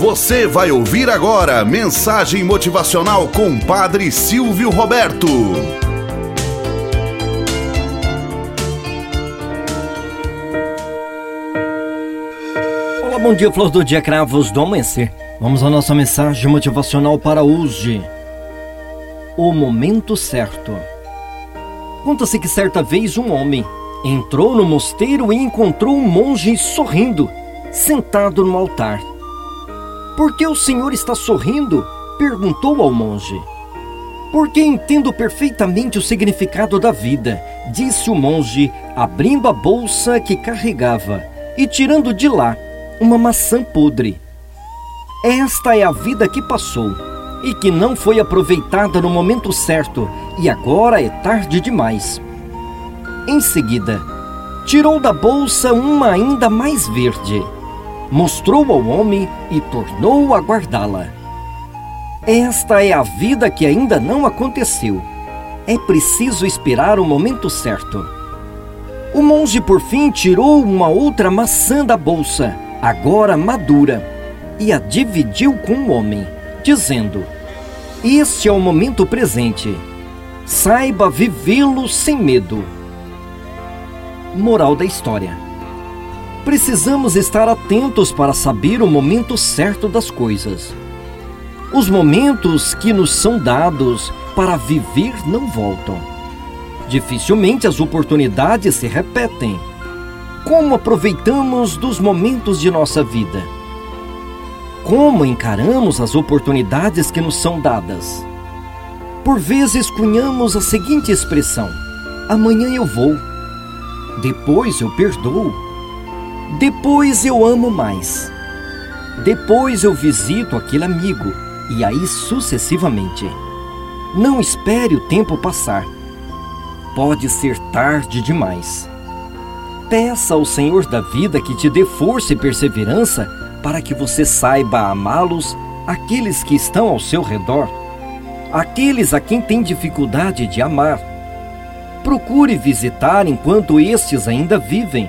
Você vai ouvir agora mensagem motivacional com Padre Silvio Roberto. Olá, bom dia, flor do dia, cravos do amanhecer. Vamos à nossa mensagem motivacional para hoje. O momento certo. Conta-se que certa vez um homem entrou no mosteiro e encontrou um monge sorrindo, sentado no altar. Por que o senhor está sorrindo? perguntou ao monge. Porque entendo perfeitamente o significado da vida, disse o monge, abrindo a bolsa que carregava e tirando de lá uma maçã podre. Esta é a vida que passou e que não foi aproveitada no momento certo, e agora é tarde demais. Em seguida, tirou da bolsa uma ainda mais verde mostrou ao homem e tornou a guardá-la. Esta é a vida que ainda não aconteceu. É preciso esperar o momento certo. O monge, por fim, tirou uma outra maçã da bolsa, agora madura, e a dividiu com o homem, dizendo: Este é o momento presente. Saiba vivê-lo sem medo. Moral da história precisamos estar atentos para saber o momento certo das coisas. Os momentos que nos são dados para viver não voltam. Dificilmente as oportunidades se repetem. Como aproveitamos dos momentos de nossa vida? Como encaramos as oportunidades que nos são dadas? Por vezes cunhamos a seguinte expressão: amanhã eu vou, depois eu perdoo depois eu amo mais. Depois eu visito aquele amigo e aí sucessivamente. Não espere o tempo passar. Pode ser tarde demais. Peça ao Senhor da vida que te dê força e perseverança para que você saiba amá-los, aqueles que estão ao seu redor, aqueles a quem tem dificuldade de amar. Procure visitar enquanto estes ainda vivem